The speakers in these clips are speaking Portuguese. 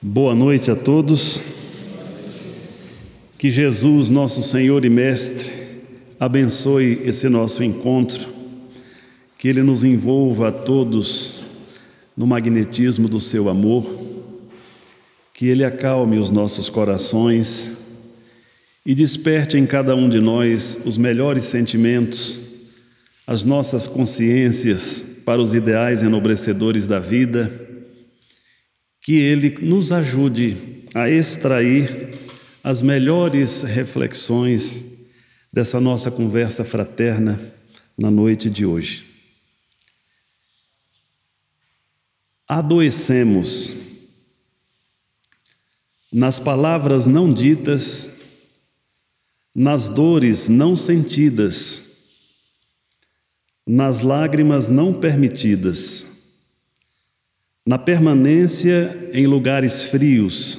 Boa noite a todos. Que Jesus, nosso Senhor e Mestre, abençoe esse nosso encontro, que Ele nos envolva a todos no magnetismo do Seu amor, que Ele acalme os nossos corações e desperte em cada um de nós os melhores sentimentos, as nossas consciências para os ideais enobrecedores da vida que Ele nos ajude a extrair as melhores reflexões dessa nossa conversa fraterna na noite de hoje. Adoecemos nas palavras não ditas, nas dores não sentidas, nas lágrimas não permitidas na permanência em lugares frios,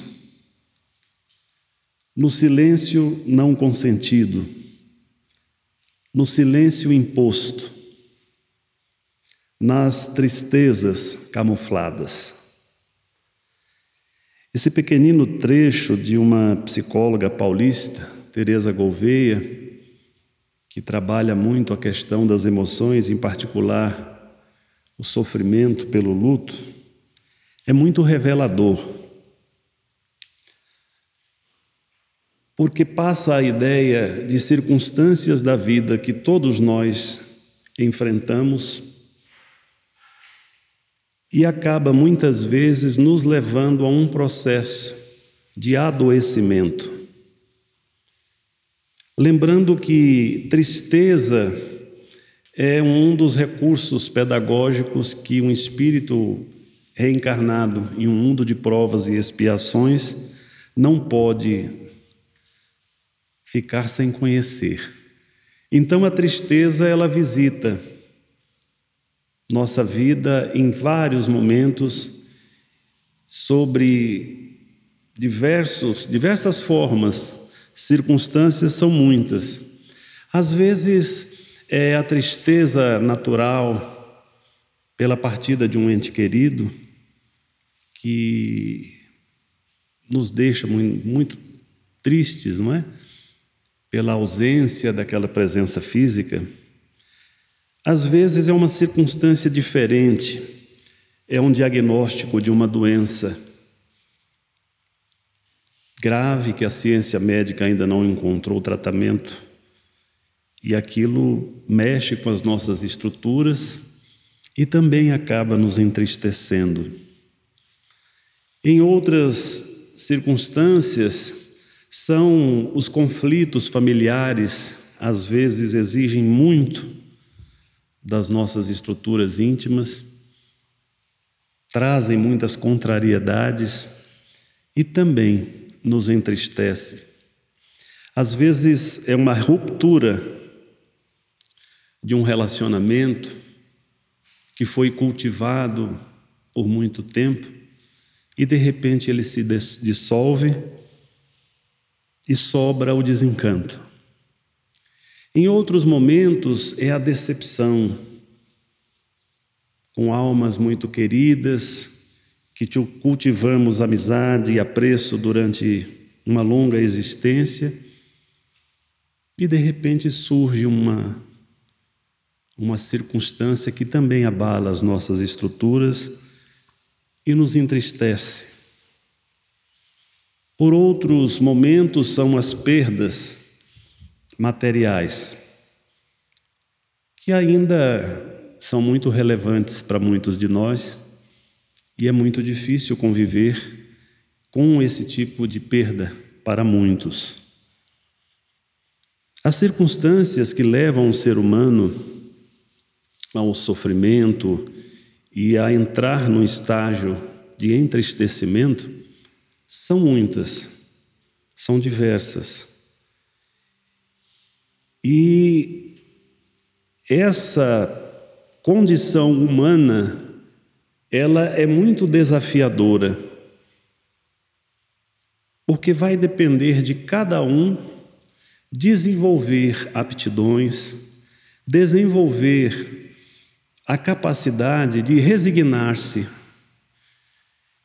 no silêncio não consentido, no silêncio imposto, nas tristezas camufladas. Esse pequenino trecho de uma psicóloga paulista, Teresa Gouveia, que trabalha muito a questão das emoções, em particular o sofrimento pelo luto, é muito revelador. Porque passa a ideia de circunstâncias da vida que todos nós enfrentamos e acaba muitas vezes nos levando a um processo de adoecimento. Lembrando que tristeza é um dos recursos pedagógicos que um espírito reencarnado em um mundo de provas e expiações, não pode ficar sem conhecer. Então a tristeza ela visita nossa vida em vários momentos sobre diversos diversas formas, circunstâncias são muitas. Às vezes é a tristeza natural pela partida de um ente querido, que nos deixa muito, tristes, não é? Pela ausência daquela presença física. Às vezes é uma circunstância diferente, é um diagnóstico de uma doença grave que a ciência médica ainda não encontrou tratamento e aquilo mexe com as nossas estruturas e também acaba nos entristecendo. Em outras circunstâncias, são os conflitos familiares, às vezes exigem muito das nossas estruturas íntimas, trazem muitas contrariedades e também nos entristece. Às vezes é uma ruptura de um relacionamento que foi cultivado por muito tempo e de repente ele se dissolve e sobra o desencanto. Em outros momentos é a decepção, com almas muito queridas, que cultivamos amizade e apreço durante uma longa existência, e de repente surge uma, uma circunstância que também abala as nossas estruturas e nos entristece. Por outros momentos, são as perdas materiais, que ainda são muito relevantes para muitos de nós e é muito difícil conviver com esse tipo de perda para muitos. As circunstâncias que levam o ser humano ao sofrimento, e a entrar num estágio de entristecimento são muitas, são diversas. E essa condição humana, ela é muito desafiadora, porque vai depender de cada um desenvolver aptidões, desenvolver a capacidade de resignar-se,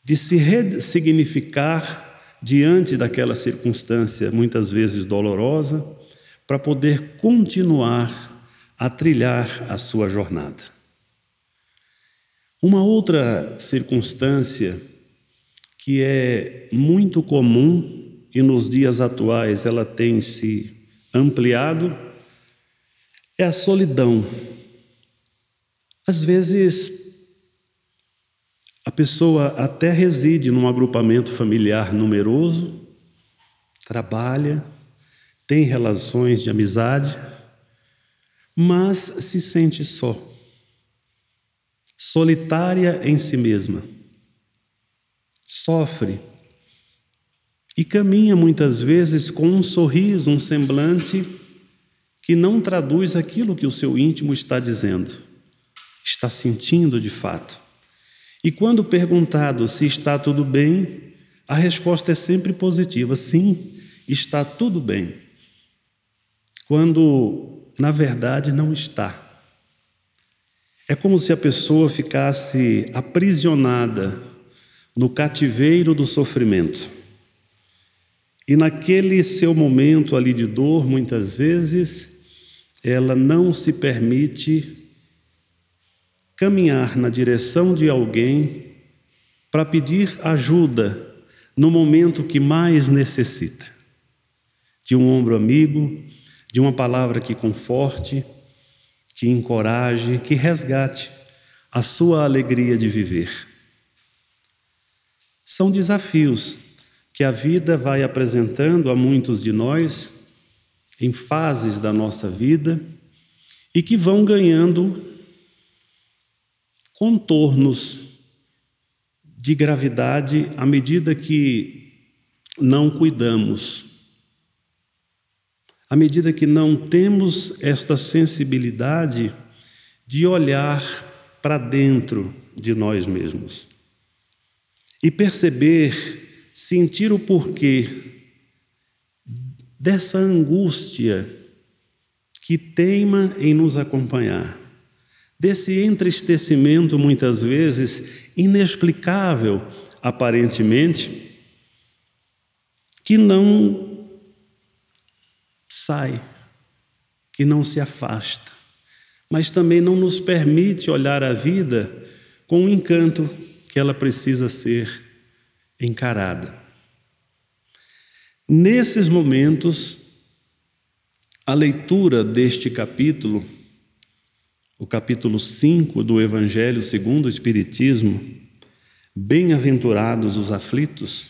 de se ressignificar diante daquela circunstância, muitas vezes dolorosa, para poder continuar a trilhar a sua jornada. Uma outra circunstância que é muito comum e nos dias atuais ela tem se ampliado é a solidão. Às vezes, a pessoa até reside num agrupamento familiar numeroso, trabalha, tem relações de amizade, mas se sente só, solitária em si mesma, sofre e caminha muitas vezes com um sorriso, um semblante que não traduz aquilo que o seu íntimo está dizendo, está sentindo de fato. E quando perguntado se está tudo bem, a resposta é sempre positiva: sim, está tudo bem. Quando, na verdade, não está. É como se a pessoa ficasse aprisionada no cativeiro do sofrimento. E naquele seu momento ali de dor, muitas vezes, ela não se permite caminhar na direção de alguém para pedir ajuda no momento que mais necessita. De um ombro amigo, de uma palavra que conforte, que encoraje, que resgate a sua alegria de viver. São desafios que a vida vai apresentando a muitos de nós em fases da nossa vida e que vão ganhando contornos de gravidade à medida que não cuidamos, à medida que não temos esta sensibilidade de olhar para dentro de nós mesmos e perceber sentir o porquê dessa angústia que teima em nos acompanhar, desse entristecimento muitas vezes inexplicável, aparentemente, que não sai, que não se afasta, mas também não nos permite olhar a vida com o encanto que ela precisa ser encarada. Nesses momentos, a leitura deste capítulo, o capítulo 5 do Evangelho segundo o Espiritismo, Bem-aventurados os aflitos,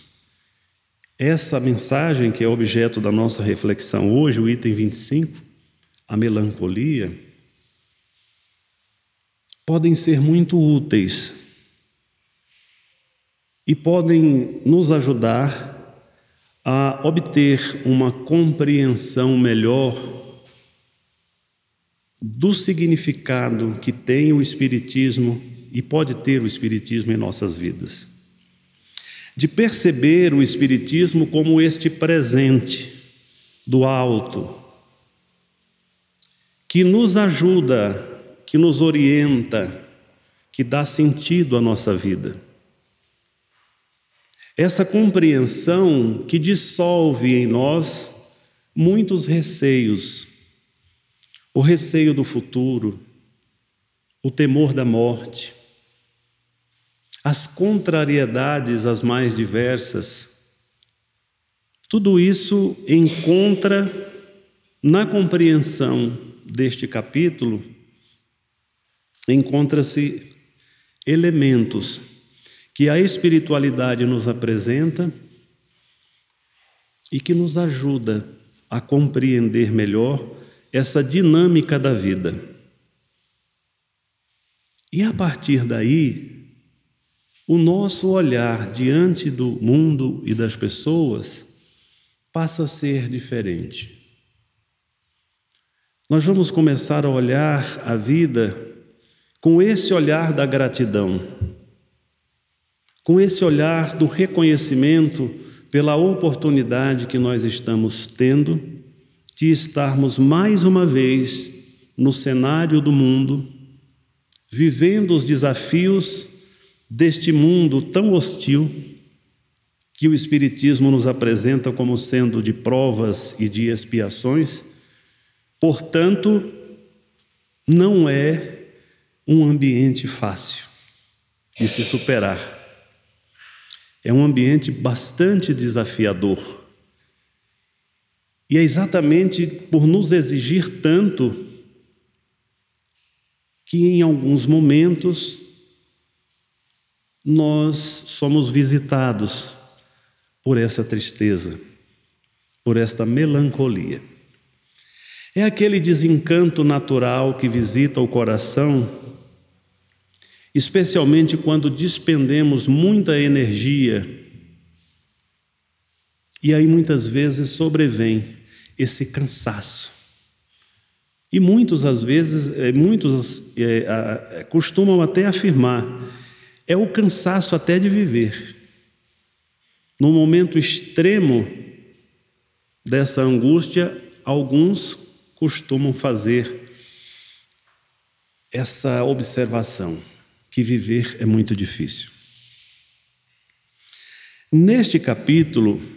essa mensagem que é objeto da nossa reflexão hoje, o item 25, a melancolia, podem ser muito úteis e podem nos ajudar a obter uma compreensão melhor do significado que tem o Espiritismo e pode ter o Espiritismo em nossas vidas. De perceber o Espiritismo como este presente do alto, que nos ajuda, que nos orienta, que dá sentido à nossa vida. Essa compreensão que dissolve em nós muitos receios, o receio do futuro, o temor da morte, as contrariedades as mais diversas, tudo isso encontra na compreensão deste capítulo, encontra-se elementos que a espiritualidade nos apresenta e que nos ajuda a compreender melhor essa dinâmica da vida. E a partir daí, o nosso olhar diante do mundo e das pessoas passa a ser diferente. Nós vamos começar a olhar a vida com esse olhar da gratidão com esse olhar do reconhecimento pela oportunidade que nós estamos tendo de estarmos mais uma vez no cenário do mundo, vivendo os desafios deste mundo tão hostil que o Espiritismo nos apresenta como sendo de provas e de expiações, portanto, não é um ambiente fácil de se superar. É um ambiente bastante desafiador. E é exatamente por nos exigir tanto que em alguns momentos nós somos visitados por essa tristeza, por esta melancolia. É aquele desencanto natural que visita o coração, especialmente quando despendemos muita energia. E aí muitas vezes sobrevém esse cansaço. E muitos, às vezes, eh, muitos é, costumam até afirmar, é o cansaço até de viver. No momento extremo dessa angústia, alguns costumam fazer essa observação, que viver é muito difícil. Neste capítulo,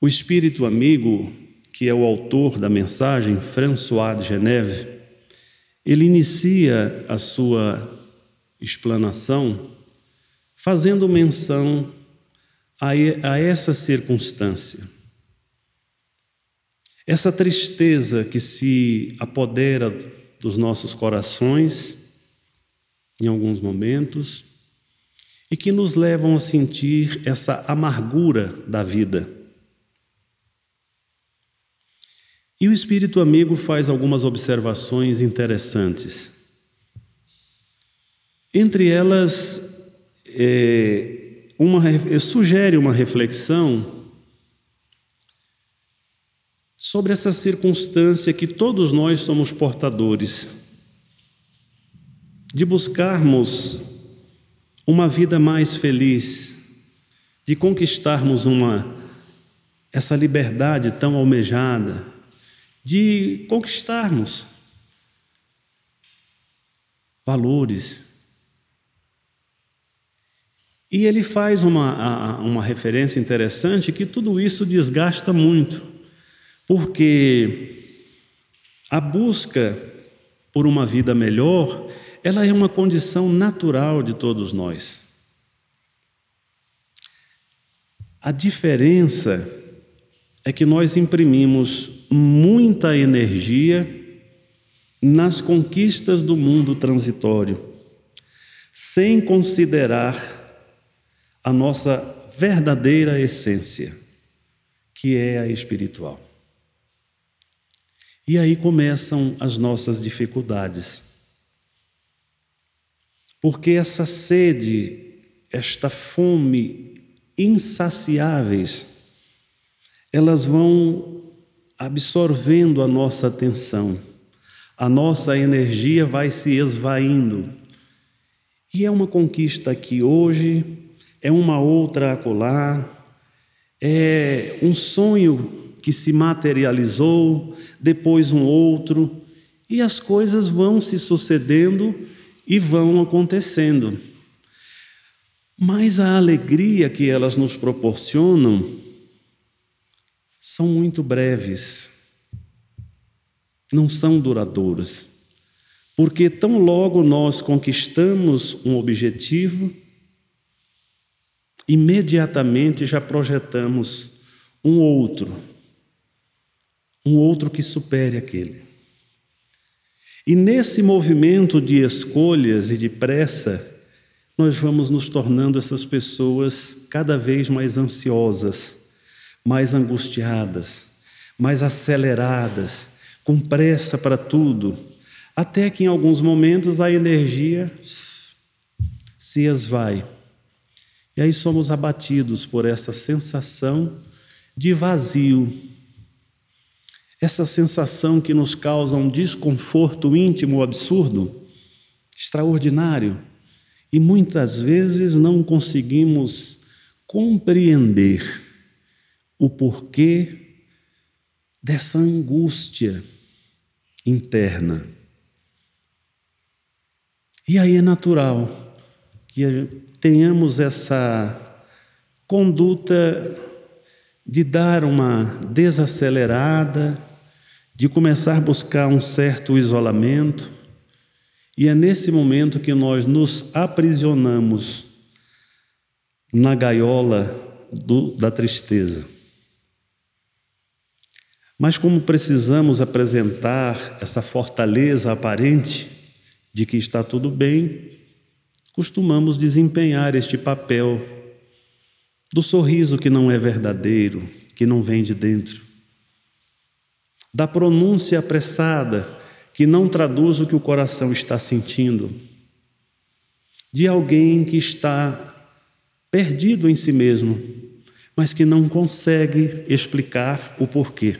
o espírito amigo, que é o autor da mensagem, François de Geneve, ele inicia a sua explanação fazendo menção a, a essa circunstância. Essa tristeza que se apodera dos nossos corações em alguns momentos e que nos levam a sentir essa amargura da vida. E o espírito amigo faz algumas observações interessantes. Entre elas, é, uma, sugere uma reflexão sobre essa circunstância que todos nós somos portadores, de buscarmos uma vida mais feliz, de conquistarmos uma essa liberdade tão almejada, de conquistarmos valores, e ele faz uma, uma referência interessante que tudo isso desgasta muito, porque a busca por uma vida melhor, ela é uma condição natural de todos nós. A diferença é que nós imprimimos muita energia nas conquistas do mundo transitório, sem considerar a nossa verdadeira essência, que é a espiritual. E aí começam as nossas dificuldades. Porque essa sede, esta fome insaciáveis, elas vão absorvendo a nossa atenção, a nossa energia vai se esvaindo. E é uma conquista que hoje é uma outra acolá, é um sonho que se materializou, depois um outro, e as coisas vão se sucedendo e vão acontecendo. Mas a alegria que elas nos proporcionam são muito breves, não são duradouras, porque tão logo nós conquistamos um objetivo, imediatamente já projetamos um outro, um outro que supere aquele. E nesse movimento de escolhas e de pressa, nós vamos nos tornando essas pessoas cada vez mais ansiosas, mais angustiadas, mais aceleradas, com pressa para tudo, até que em alguns momentos a energia se esvai. E aí somos abatidos por essa sensação de vazio, essa sensação que nos causa um desconforto íntimo absurdo, extraordinário, e muitas vezes não conseguimos compreender o porquê dessa angústia interna. E aí é natural que tenhamos essa conduta de dar uma desacelerada, de começar a buscar um certo isolamento, e é nesse momento que nós nos aprisionamos na gaiola do, da tristeza. Mas, como precisamos apresentar essa fortaleza aparente de que está tudo bem, costumamos desempenhar este papel do sorriso que não é verdadeiro, que não vem de dentro, da pronúncia apressada que não traduz o que o coração está sentindo, de alguém que está perdido em si mesmo, mas que não consegue explicar o porquê.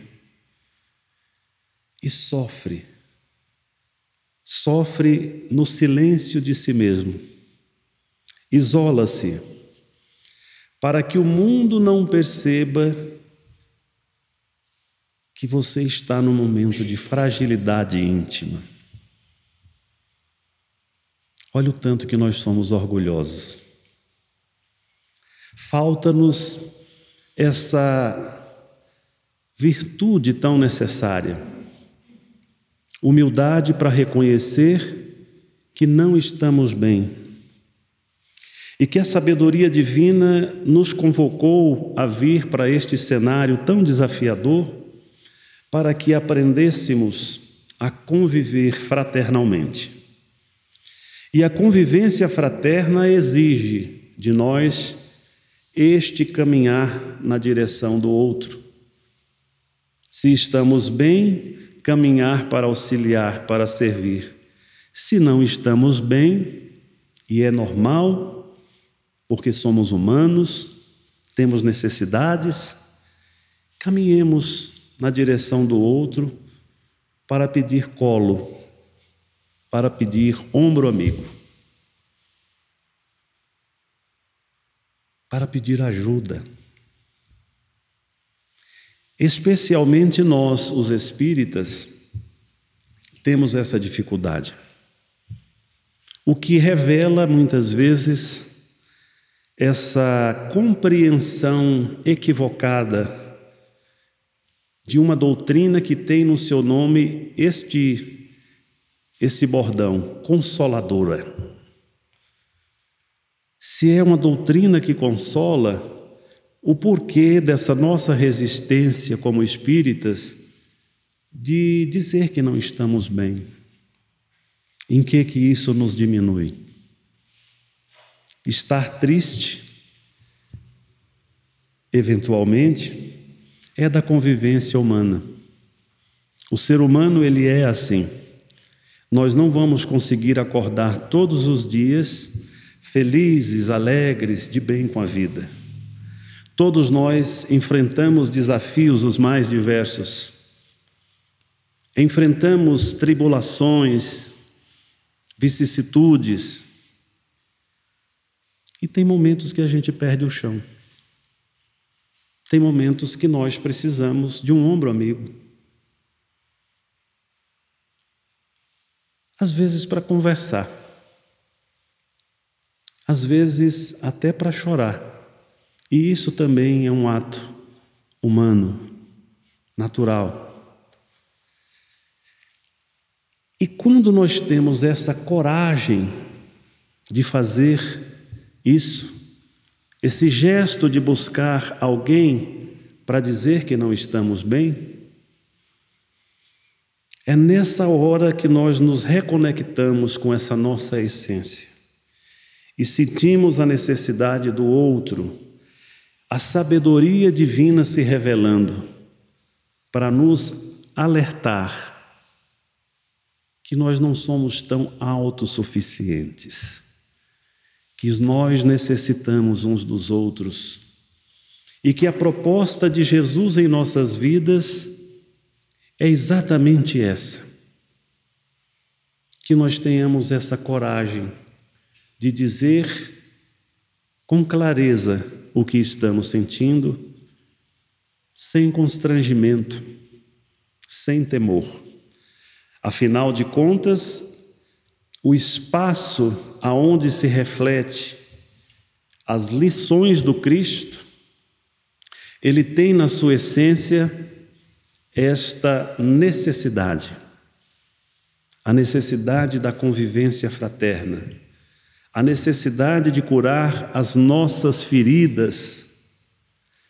E sofre, sofre no silêncio de si mesmo, isola-se, para que o mundo não perceba que você está num momento de fragilidade íntima. Olha o tanto que nós somos orgulhosos. Falta-nos essa virtude tão necessária, humildade para reconhecer que não estamos bem e que a sabedoria divina nos convocou a vir para este cenário tão desafiador para que aprendêssemos a conviver fraternalmente. E a convivência fraterna exige de nós este caminhar na direção do outro. Se estamos bem, caminhar para auxiliar, para servir. Se não estamos bem, e é normal, porque somos humanos, temos necessidades, caminhemos na direção do outro para pedir colo, para pedir ombro amigo, para pedir ajuda. Especialmente nós, os espíritas, temos essa dificuldade. O que revela muitas vezes essa compreensão equivocada de uma doutrina que tem no seu nome este esse bordão, consoladora. Se é uma doutrina que consola, o porquê dessa nossa resistência como espíritas de dizer que não estamos bem? Em que que isso nos diminui? Estar triste, eventualmente, é da convivência humana. O ser humano ele é assim. Nós não vamos conseguir acordar todos os dias felizes, alegres, de bem com a vida. Todos nós enfrentamos desafios os mais diversos. Enfrentamos tribulações, vicissitudes. E tem momentos que a gente perde o chão. Tem momentos que nós precisamos de um ombro amigo. Às vezes para conversar, às vezes até para chorar. E isso também é um ato humano, natural. E quando nós temos essa coragem de fazer isso, esse gesto de buscar alguém para dizer que não estamos bem, é nessa hora que nós nos reconectamos com essa nossa essência e sentimos a necessidade do outro, a sabedoria divina se revelando para nos alertar que nós não somos tão autossuficientes que nós necessitamos uns dos outros e que a proposta de Jesus em nossas vidas é exatamente essa. Que nós tenhamos essa coragem de dizer com clareza o que estamos sentindo, sem constrangimento, sem temor. Afinal de contas, o espaço aonde se reflete as lições do Cristo, ele tem na sua essência esta necessidade, a necessidade da convivência fraterna, a necessidade de curar as nossas feridas,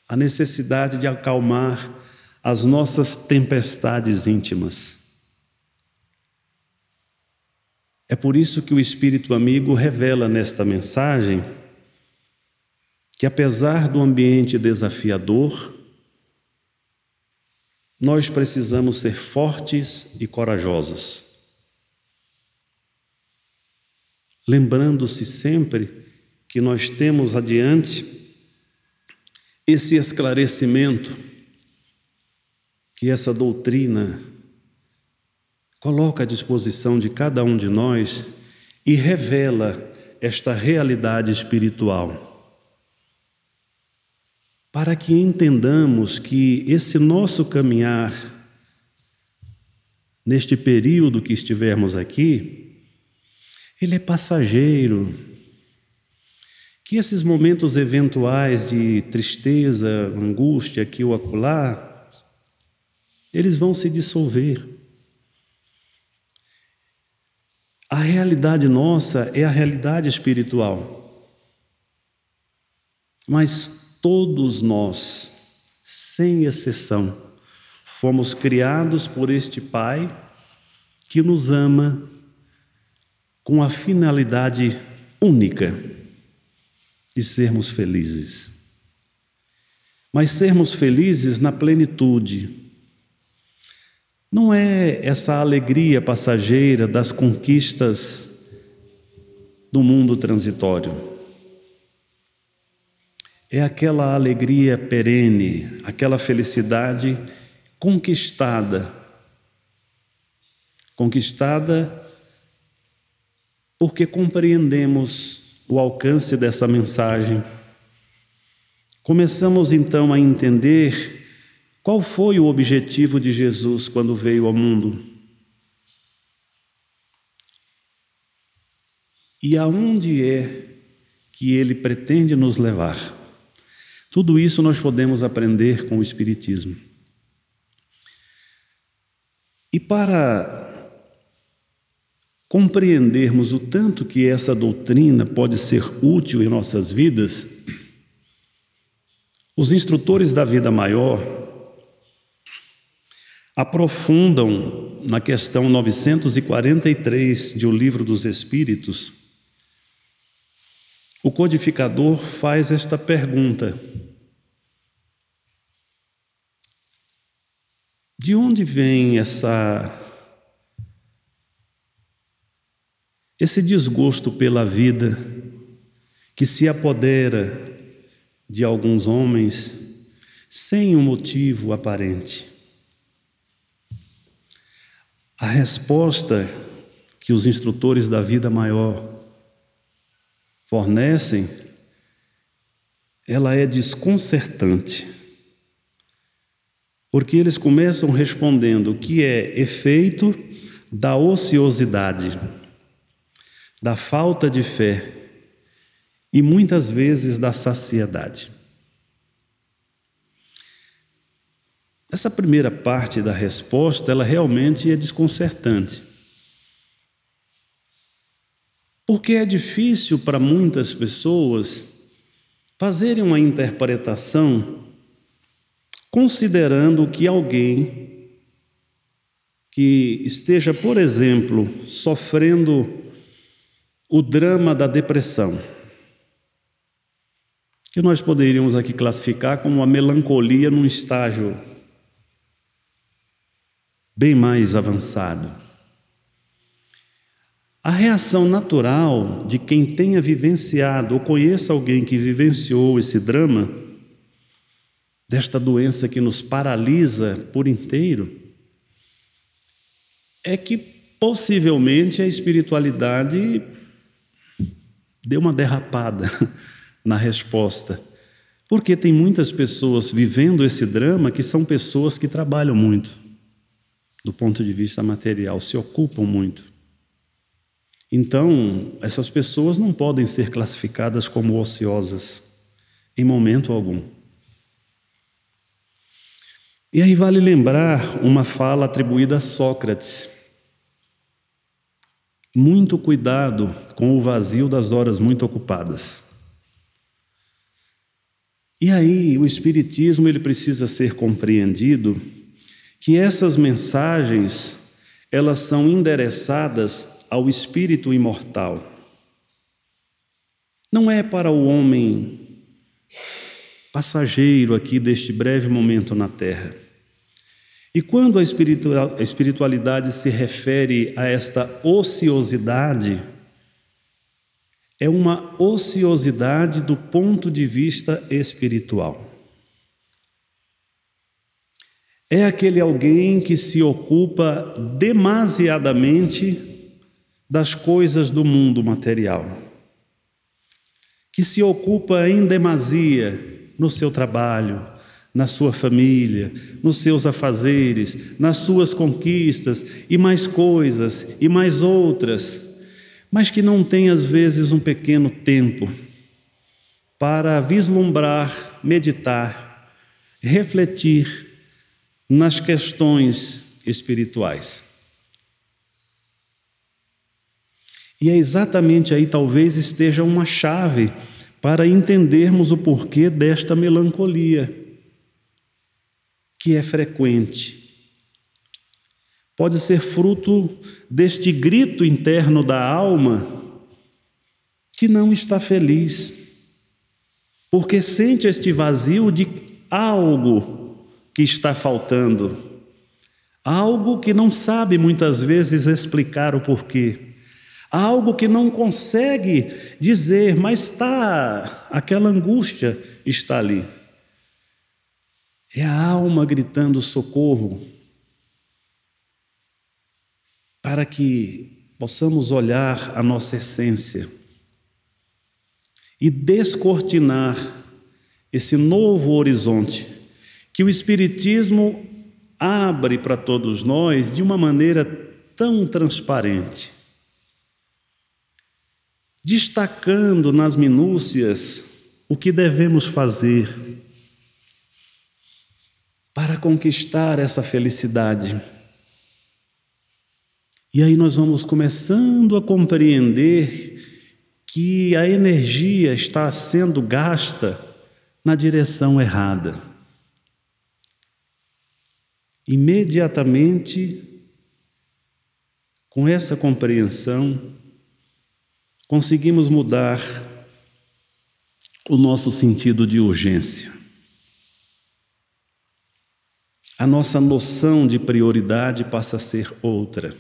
a necessidade de acalmar as nossas tempestades íntimas. É por isso que o Espírito Amigo revela nesta mensagem que, apesar do ambiente desafiador, nós precisamos ser fortes e corajosos. Lembrando-se sempre que nós temos adiante esse esclarecimento que essa doutrina coloca à disposição de cada um de nós e revela esta realidade espiritual. Para que entendamos que esse nosso caminhar, neste período que estivermos aqui, ele é passageiro. Que esses momentos eventuais de tristeza, angústia aqui ou acolá, eles vão se dissolver. A realidade nossa é a realidade espiritual. Mas todos nós, sem exceção, fomos criados por este Pai que nos ama com a finalidade única de sermos felizes. Mas sermos felizes na plenitude não é essa alegria passageira das conquistas do mundo transitório. É aquela alegria perene, aquela felicidade conquistada. Conquistada porque compreendemos o alcance dessa mensagem. Começamos então a entender qual foi o objetivo de Jesus quando veio ao mundo? E aonde é que ele pretende nos levar? Tudo isso nós podemos aprender com o Espiritismo. E para compreendermos o tanto que essa doutrina pode ser útil em nossas vidas, os instrutores da vida maior aprofundam na questão 943 de O Livro dos Espíritos, o codificador faz esta pergunta: De onde vem essa esse desgosto pela vida que se apodera de alguns homens sem um motivo aparente? A resposta que os instrutores da vida maior fornecem, ela é desconcertante. Porque eles começam respondendo que é efeito da ociosidade, da falta de fé e muitas vezes da saciedade. Essa primeira parte da resposta, ela realmente é desconcertante. Porque é difícil para muitas pessoas fazerem uma interpretação considerando que alguém que esteja, por exemplo, sofrendo o drama da depressão, que nós poderíamos aqui classificar como uma melancolia num estágio bem mais avançado. A reação natural de quem tenha vivenciado ou conheça alguém que vivenciou esse drama, desta doença que nos paralisa por inteiro, é que possivelmente a espiritualidade deu uma derrapada na resposta. Porque tem muitas pessoas vivendo esse drama que são pessoas que trabalham muito do ponto de vista material, se ocupam muito. Então, essas pessoas não podem ser classificadas como ociosas em momento algum. E aí vale lembrar uma fala atribuída a Sócrates. Muito cuidado com o vazio das horas muito ocupadas. E aí o espiritismo ele precisa ser compreendido que essas mensagens elas são endereçadas ao espírito imortal. Não é para o homem passageiro aqui deste breve momento na terra. E quando a espiritualidade se refere a esta ociosidade, é uma ociosidade do ponto de vista espiritual. É aquele alguém que se ocupa demasiadamente das coisas do mundo material, que se ocupa em demasia no seu trabalho, na sua família, nos seus afazeres, nas suas conquistas e mais coisas e mais outras, mas que não tem às vezes um pequeno tempo para vislumbrar, meditar, refletir nas questões espirituais. E é exatamente aí talvez esteja uma chave para entendermos o porquê desta melancolia, que é frequente. Pode ser fruto deste grito interno da alma que não está feliz, porque sente este vazio de algo que está faltando, algo que não sabe muitas vezes explicar o porquê. Algo que não consegue dizer, mas está, aquela angústia está ali. É a alma gritando socorro, para que possamos olhar a nossa essência e descortinar esse novo horizonte que o Espiritismo abre para todos nós de uma maneira tão transparente destacando nas minúcias o que devemos fazer para conquistar essa felicidade. E aí nós vamos começando a compreender que a energia está sendo gasta na direção errada. Imediatamente, com essa compreensão, conseguimos mudar o nosso sentido de urgência. A nossa noção de prioridade passa a ser outra.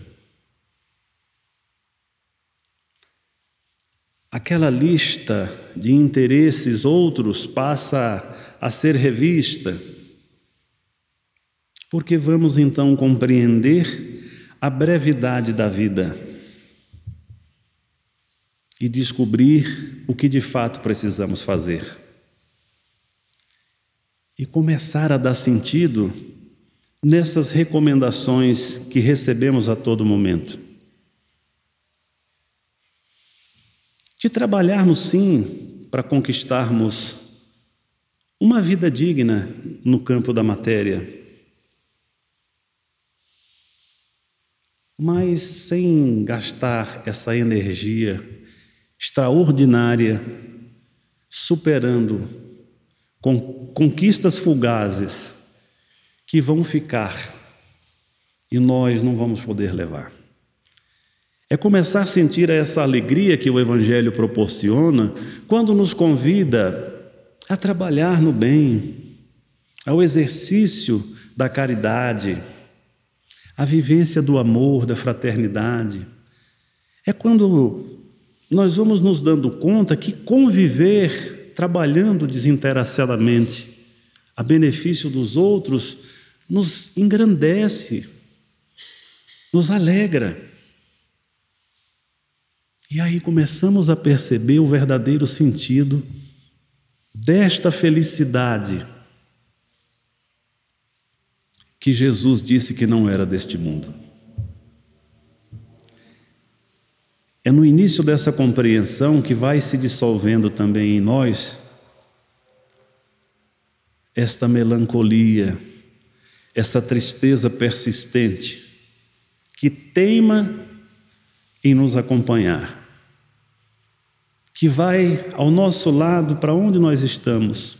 Aquela lista de interesses outros passa a ser revista, porque vamos então compreender a brevidade da vida e descobrir o que de fato precisamos fazer. E começar a dar sentido nessas recomendações que recebemos a todo momento. De trabalharmos sim para conquistarmos uma vida digna no campo da matéria, mas sem gastar essa energia extraordinária, superando conquistas fugazes que vão ficar e nós não vamos poder levar. É começar a sentir essa alegria que o Evangelho proporciona quando nos convida a trabalhar no bem, ao exercício da caridade, à vivência do amor, da fraternidade. É quando nós vamos nos dando conta que conviver trabalhando desinteressadamente a benefício dos outros nos engrandece, nos alegra. E aí começamos a perceber o verdadeiro sentido desta felicidade que Jesus disse que não era deste mundo. É no início dessa compreensão que vai se dissolvendo também em nós esta melancolia, essa tristeza persistente que teima em nos acompanhar, que vai ao nosso lado para onde nós estamos,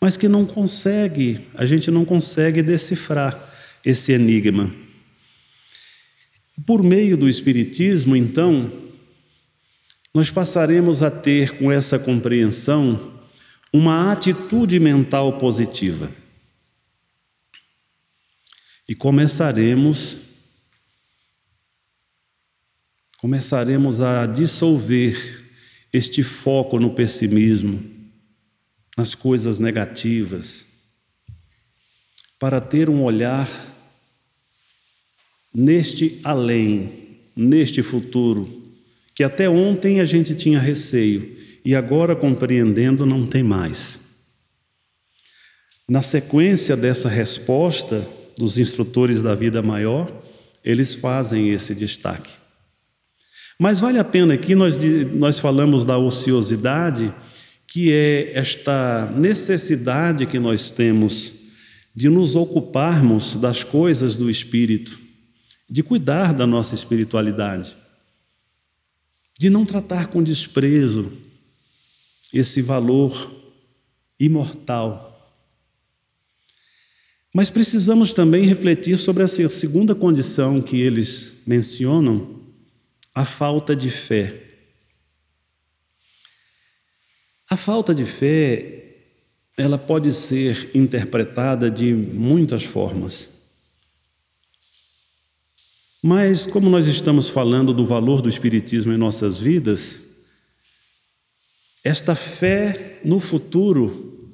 mas que não consegue, a gente não consegue decifrar esse enigma. Por meio do Espiritismo, então, nós passaremos a ter com essa compreensão uma atitude mental positiva. E começaremos começaremos a dissolver este foco no pessimismo, nas coisas negativas, para ter um olhar neste além, neste futuro, que até ontem a gente tinha receio e agora compreendendo não tem mais. Na sequência dessa resposta dos instrutores da vida maior, eles fazem esse destaque. Mas vale a pena aqui, nós, nós falamos da ociosidade, que é esta necessidade que nós temos de nos ocuparmos das coisas do espírito, de cuidar da nossa espiritualidade, de não tratar com desprezo esse valor imortal. Mas precisamos também refletir sobre essa segunda condição que eles mencionam, a falta de fé. A falta de fé, ela pode ser interpretada de muitas formas. Mas, como nós estamos falando do valor do Espiritismo em nossas vidas, esta fé no futuro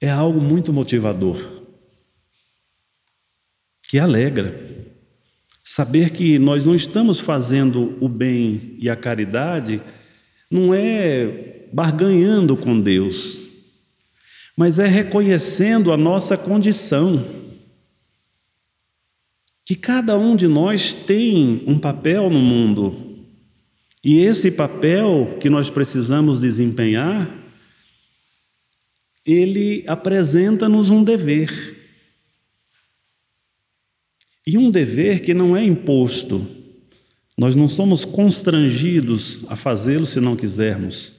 é algo muito motivador, que alegra. Saber que nós não estamos fazendo o bem e a caridade não é barganhando com Deus, mas é reconhecendo a nossa condição. Que cada um de nós tem um papel no mundo e esse papel que nós precisamos desempenhar, ele apresenta-nos um dever. E um dever que não é imposto. Nós não somos constrangidos a fazê-lo se não quisermos.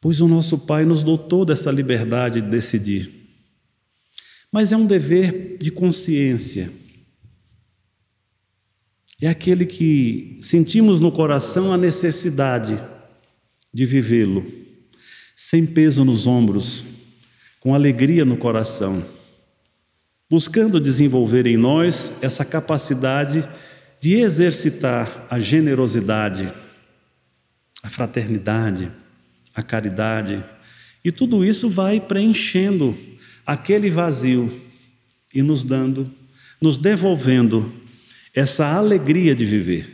Pois o nosso Pai nos dotou dessa liberdade de decidir. Mas é um dever de consciência é aquele que sentimos no coração a necessidade de vivê-lo, sem peso nos ombros, com alegria no coração, buscando desenvolver em nós essa capacidade de exercitar a generosidade, a fraternidade, a caridade, e tudo isso vai preenchendo aquele vazio e nos dando, nos devolvendo essa alegria de viver.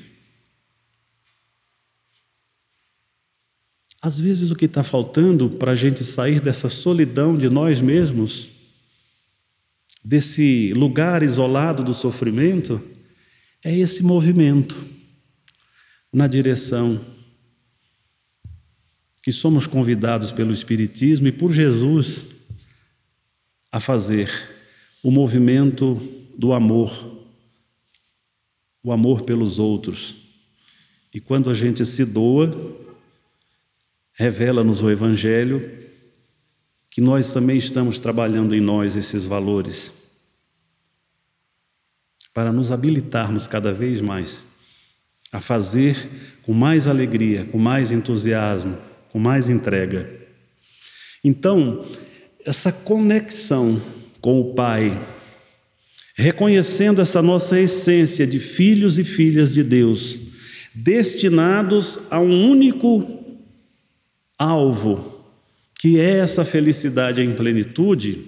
Às vezes, o que está faltando para a gente sair dessa solidão de nós mesmos, desse lugar isolado do sofrimento, é esse movimento na direção que somos convidados pelo Espiritismo e por Jesus a fazer o movimento do amor o amor pelos outros. E quando a gente se doa, revela-nos o Evangelho que nós também estamos trabalhando em nós esses valores para nos habilitarmos cada vez mais a fazer com mais alegria, com mais entusiasmo, com mais entrega. Então, essa conexão com o Pai, reconhecendo essa nossa essência de filhos e filhas de Deus, destinados a um único alvo, que é essa felicidade em plenitude,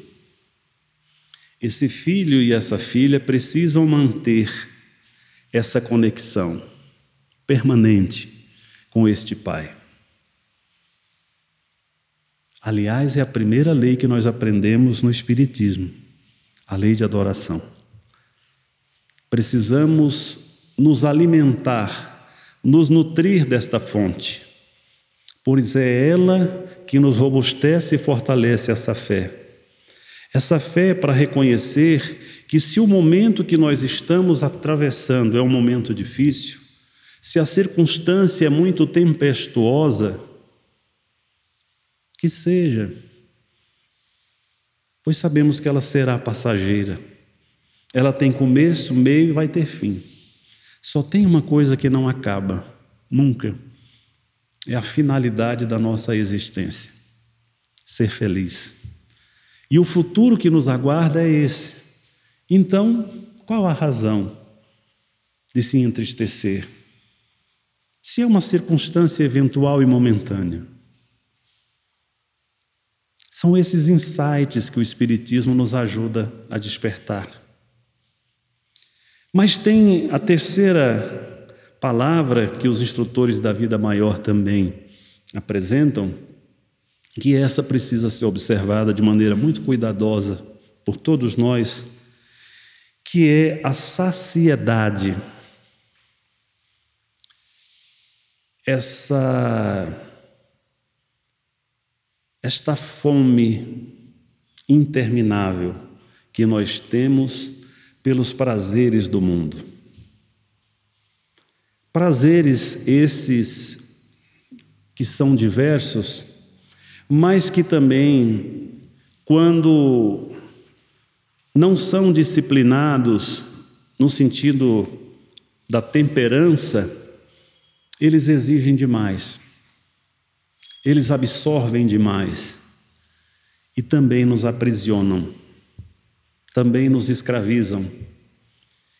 esse filho e essa filha precisam manter essa conexão permanente com este Pai. Aliás, é a primeira lei que nós aprendemos no Espiritismo, a lei de adoração. Precisamos nos alimentar nos nutrir desta fonte, pois é ela que nos robustece e fortalece essa fé. Essa fé é para reconhecer que se o momento que nós estamos atravessando é um momento difícil, se a circunstância é muito tempestuosa, que seja, pois sabemos que ela será passageira. Ela tem começo, meio e vai ter fim. Só tem uma coisa que não acaba, nunca. É a finalidade da nossa existência: ser feliz. E o futuro que nos aguarda é esse. Então, qual a razão de se entristecer? Se é uma circunstância eventual e momentânea. São esses insights que o Espiritismo nos ajuda a despertar. Mas tem a terceira palavra que os instrutores da vida maior também apresentam, que essa precisa ser observada de maneira muito cuidadosa por todos nós, que é a saciedade. Essa esta fome interminável que nós temos pelos prazeres do mundo. Prazeres esses que são diversos, mas que também, quando não são disciplinados no sentido da temperança, eles exigem demais. Eles absorvem demais. E também nos aprisionam, também nos escravizam.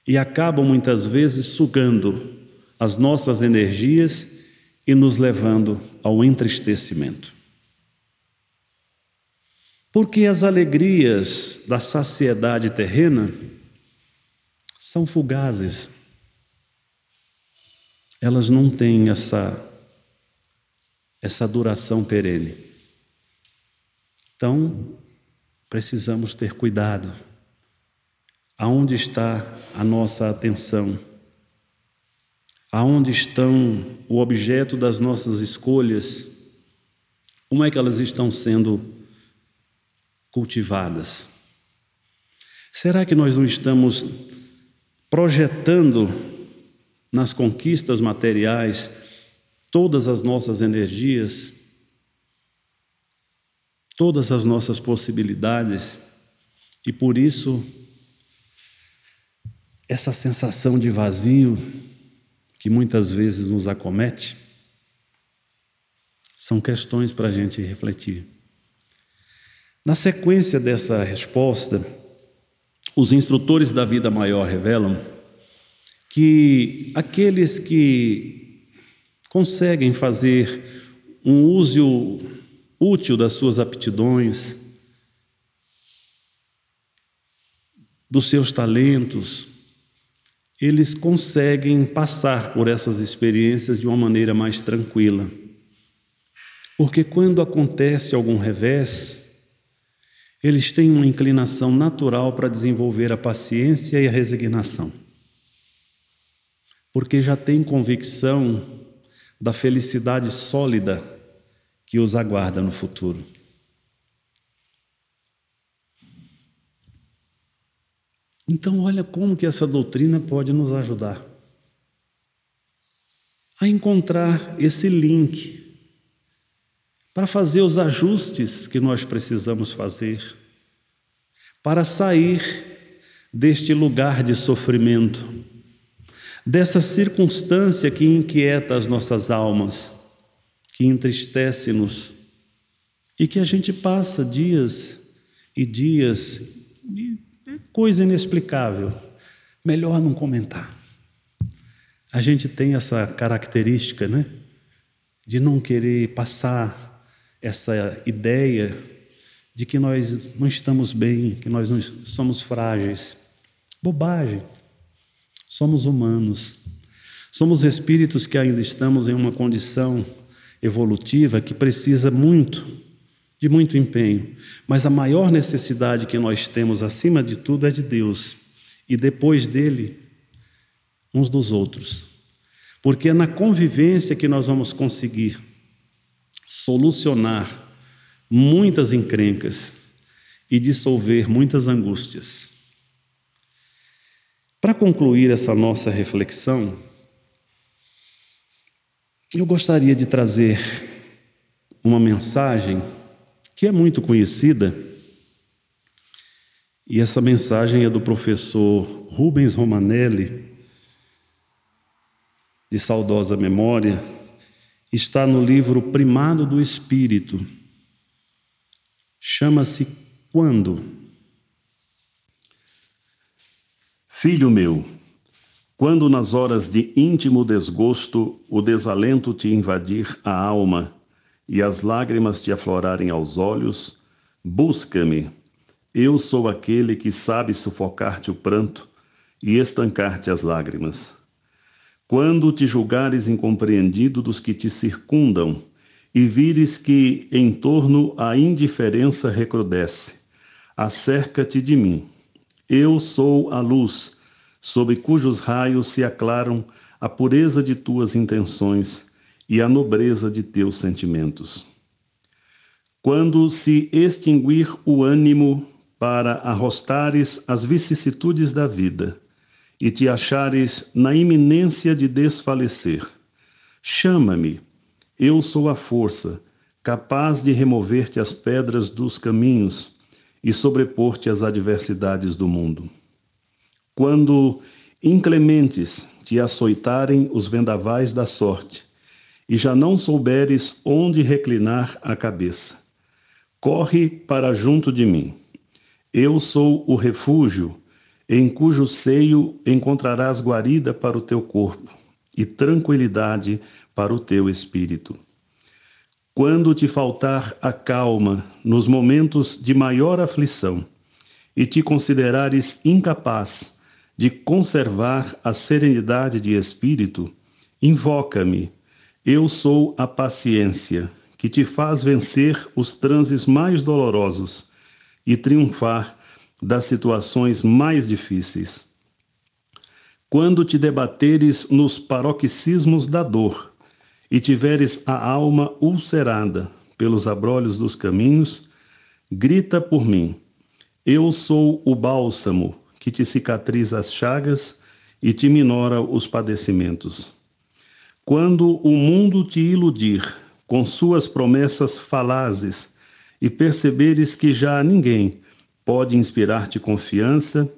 E acabam muitas vezes sugando as nossas energias e nos levando ao entristecimento. Porque as alegrias da saciedade terrena são fugazes. Elas não têm essa essa duração perene. Então, precisamos ter cuidado. Aonde está a nossa atenção? Aonde estão o objeto das nossas escolhas? Como é que elas estão sendo cultivadas? Será que nós não estamos projetando nas conquistas materiais todas as nossas energias, todas as nossas possibilidades, e por isso, essa sensação de vazio que muitas vezes nos acomete, são questões para a gente refletir. Na sequência dessa resposta, os instrutores da vida maior revelam que aqueles que conseguem fazer um uso útil das suas aptidões, dos seus talentos, eles conseguem passar por essas experiências de uma maneira mais tranquila. Porque quando acontece algum revés, eles têm uma inclinação natural para desenvolver a paciência e a resignação. Porque já têm convicção da felicidade sólida que os aguarda no futuro. Então, olha como que essa doutrina pode nos ajudar a encontrar esse link para fazer os ajustes que nós precisamos fazer para sair deste lugar de sofrimento dessa circunstância que inquieta as nossas almas, que entristece-nos e que a gente passa dias e dias, coisa inexplicável. Melhor não comentar. A gente tem essa característica, né? De não querer passar essa ideia de que nós não estamos bem, que nós não somos frágeis. Bobagem. Somos humanos. Somos espíritos que ainda estamos em uma condição evolutiva que precisa muito, de muito empenho. Mas a maior necessidade que nós temos, acima de tudo, é de Deus. E depois dele, uns dos outros. Porque é na convivência que nós vamos conseguir solucionar muitas encrencas e dissolver muitas angústias. Para concluir essa nossa reflexão, eu gostaria de trazer uma mensagem que é muito conhecida, e essa mensagem é do professor Rubens Romanelli, de saudosa memória, está no livro Primado do Espírito. Chama-se Quando? Filho meu, quando nas horas de íntimo desgosto o desalento te invadir a alma e as lágrimas te aflorarem aos olhos, busca-me. Eu sou aquele que sabe sufocar-te o pranto e estancar-te as lágrimas. Quando te julgares incompreendido dos que te circundam e vires que em torno a indiferença recrudesce, acerca-te de mim. Eu sou a luz sob cujos raios se aclaram a pureza de tuas intenções e a nobreza de teus sentimentos. Quando se extinguir o ânimo para arrostares as vicissitudes da vida e te achares na iminência de desfalecer, chama-me, eu sou a força, capaz de remover-te as pedras dos caminhos e sobrepor-te às adversidades do mundo. Quando inclementes te açoitarem os vendavais da sorte, e já não souberes onde reclinar a cabeça, corre para junto de mim. Eu sou o refúgio, em cujo seio encontrarás guarida para o teu corpo e tranquilidade para o teu espírito. Quando te faltar a calma nos momentos de maior aflição e te considerares incapaz de conservar a serenidade de espírito, invoca-me. Eu sou a paciência que te faz vencer os transes mais dolorosos e triunfar das situações mais difíceis. Quando te debateres nos paroxismos da dor e tiveres a alma ulcerada pelos abrolhos dos caminhos, grita por mim. Eu sou o bálsamo que te cicatriza as chagas e te minora os padecimentos. Quando o mundo te iludir com suas promessas falazes e perceberes que já ninguém pode inspirar-te confiança,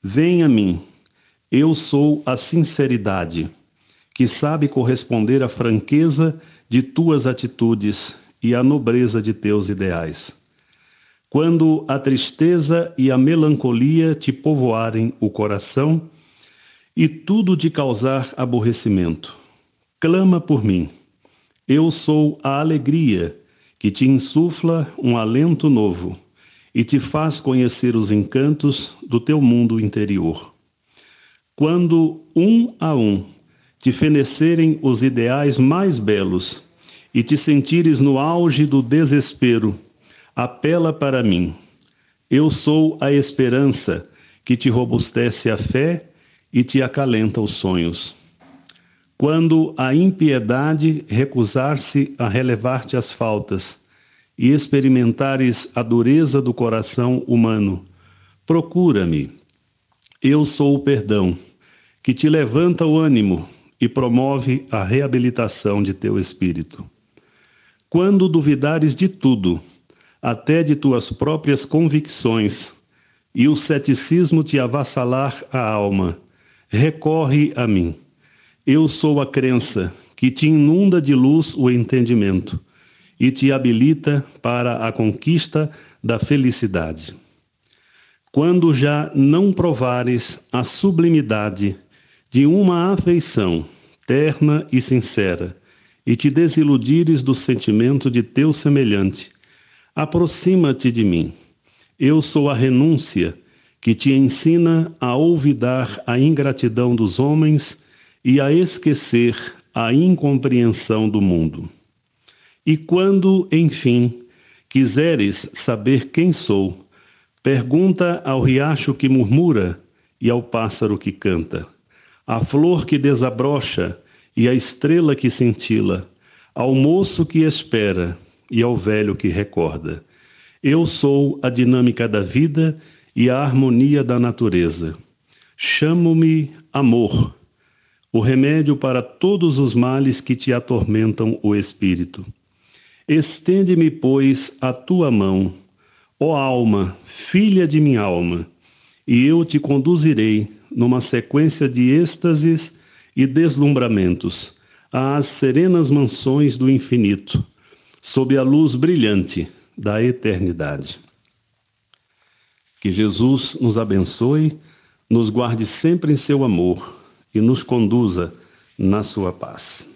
vem a mim. Eu sou a sinceridade, que sabe corresponder à franqueza de tuas atitudes e à nobreza de teus ideais. Quando a tristeza e a melancolia te povoarem o coração e tudo te causar aborrecimento, clama por mim. Eu sou a alegria que te insufla um alento novo e te faz conhecer os encantos do teu mundo interior. Quando um a um te fenecerem os ideais mais belos e te sentires no auge do desespero, apela para mim. Eu sou a esperança que te robustece a fé e te acalenta os sonhos. Quando a impiedade recusar-se a relevar-te as faltas e experimentares a dureza do coração humano, procura-me. Eu sou o perdão, que te levanta o ânimo e promove a reabilitação de teu espírito. Quando duvidares de tudo, até de tuas próprias convicções, e o ceticismo te avassalar a alma, recorre a mim. Eu sou a crença que te inunda de luz o entendimento e te habilita para a conquista da felicidade. Quando já não provares a sublimidade de uma afeição terna e sincera, e te desiludires do sentimento de teu semelhante, Aproxima-te de mim. Eu sou a renúncia que te ensina a olvidar a ingratidão dos homens e a esquecer a incompreensão do mundo. E quando, enfim, quiseres saber quem sou, pergunta ao riacho que murmura e ao pássaro que canta, à flor que desabrocha e a estrela que cintila, ao moço que espera e ao velho que recorda. Eu sou a dinâmica da vida e a harmonia da natureza. Chamo-me amor, o remédio para todos os males que te atormentam o espírito. Estende-me, pois, a tua mão, ó alma, filha de minha alma, e eu te conduzirei numa sequência de êxtases e deslumbramentos às serenas mansões do infinito, sob a luz brilhante da eternidade. Que Jesus nos abençoe, nos guarde sempre em seu amor e nos conduza na sua paz.